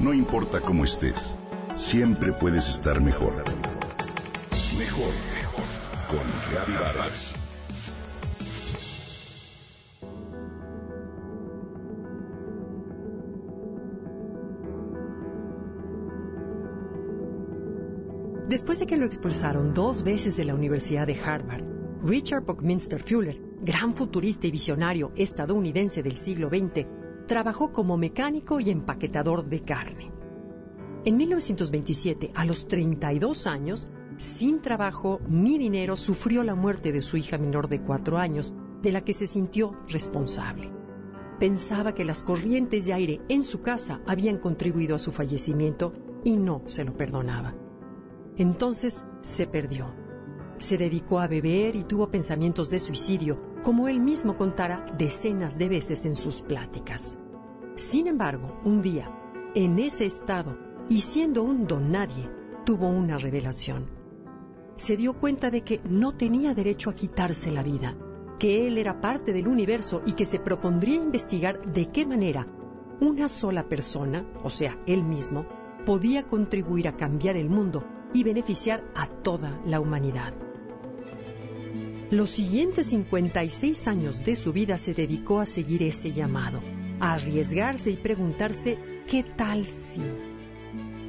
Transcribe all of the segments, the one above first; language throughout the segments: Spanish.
No importa cómo estés, siempre puedes estar mejor. Mejor, mejor. Con Vargas. Después de que lo expulsaron dos veces de la Universidad de Harvard, Richard Buckminster Fuller, gran futurista y visionario estadounidense del siglo XX, trabajó como mecánico y empaquetador de carne. En 1927, a los 32 años, sin trabajo ni dinero, sufrió la muerte de su hija menor de cuatro años, de la que se sintió responsable. Pensaba que las corrientes de aire en su casa habían contribuido a su fallecimiento y no se lo perdonaba. Entonces se perdió. Se dedicó a beber y tuvo pensamientos de suicidio, como él mismo contara decenas de veces en sus pláticas. Sin embargo, un día, en ese estado y siendo un don nadie, tuvo una revelación. Se dio cuenta de que no tenía derecho a quitarse la vida, que él era parte del universo y que se propondría investigar de qué manera una sola persona, o sea, él mismo, podía contribuir a cambiar el mundo y beneficiar a toda la humanidad. Los siguientes 56 años de su vida se dedicó a seguir ese llamado, a arriesgarse y preguntarse ¿qué tal si?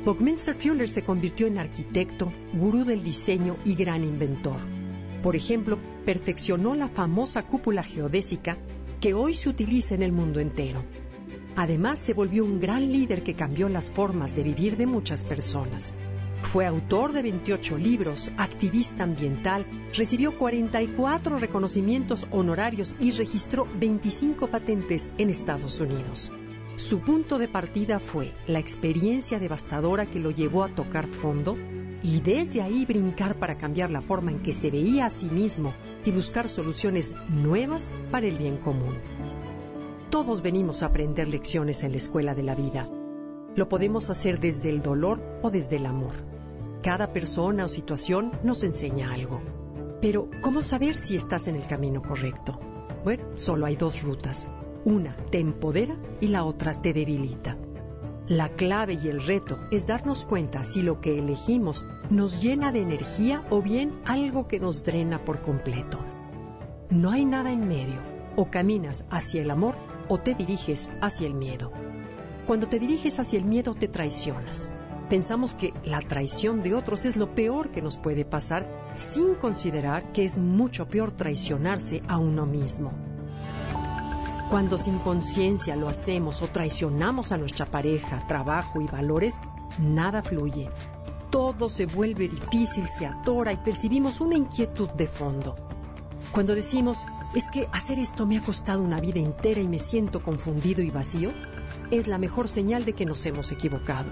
Buckminster Fuller se convirtió en arquitecto, gurú del diseño y gran inventor. Por ejemplo, perfeccionó la famosa cúpula geodésica que hoy se utiliza en el mundo entero. Además, se volvió un gran líder que cambió las formas de vivir de muchas personas. Fue autor de 28 libros, activista ambiental, recibió 44 reconocimientos honorarios y registró 25 patentes en Estados Unidos. Su punto de partida fue la experiencia devastadora que lo llevó a tocar fondo y desde ahí brincar para cambiar la forma en que se veía a sí mismo y buscar soluciones nuevas para el bien común. Todos venimos a aprender lecciones en la escuela de la vida. Lo podemos hacer desde el dolor o desde el amor. Cada persona o situación nos enseña algo. Pero, ¿cómo saber si estás en el camino correcto? Bueno, solo hay dos rutas. Una te empodera y la otra te debilita. La clave y el reto es darnos cuenta si lo que elegimos nos llena de energía o bien algo que nos drena por completo. No hay nada en medio. O caminas hacia el amor o te diriges hacia el miedo. Cuando te diriges hacia el miedo te traicionas pensamos que la traición de otros es lo peor que nos puede pasar sin considerar que es mucho peor traicionarse a uno mismo. Cuando sin conciencia lo hacemos o traicionamos a nuestra pareja, trabajo y valores, nada fluye. Todo se vuelve difícil, se atora y percibimos una inquietud de fondo. Cuando decimos, es que hacer esto me ha costado una vida entera y me siento confundido y vacío, es la mejor señal de que nos hemos equivocado.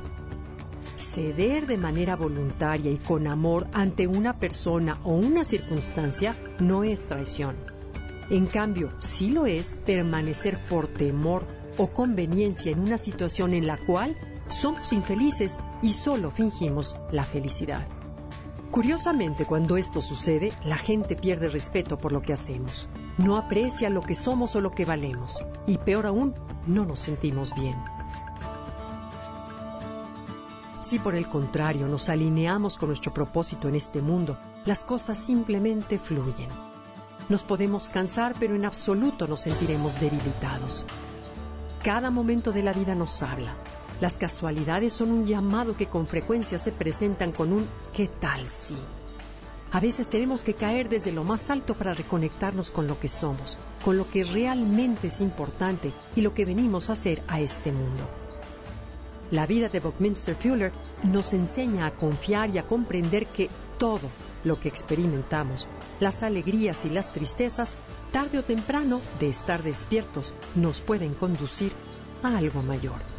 Ceder de manera voluntaria y con amor ante una persona o una circunstancia no es traición. En cambio, sí lo es permanecer por temor o conveniencia en una situación en la cual somos infelices y solo fingimos la felicidad. Curiosamente, cuando esto sucede, la gente pierde respeto por lo que hacemos, no aprecia lo que somos o lo que valemos, y peor aún, no nos sentimos bien. Si por el contrario nos alineamos con nuestro propósito en este mundo, las cosas simplemente fluyen. Nos podemos cansar, pero en absoluto nos sentiremos debilitados. Cada momento de la vida nos habla. Las casualidades son un llamado que con frecuencia se presentan con un ¿qué tal si? A veces tenemos que caer desde lo más alto para reconectarnos con lo que somos, con lo que realmente es importante y lo que venimos a hacer a este mundo. La vida de Buckminster Fuller nos enseña a confiar y a comprender que todo lo que experimentamos, las alegrías y las tristezas, tarde o temprano, de estar despiertos, nos pueden conducir a algo mayor.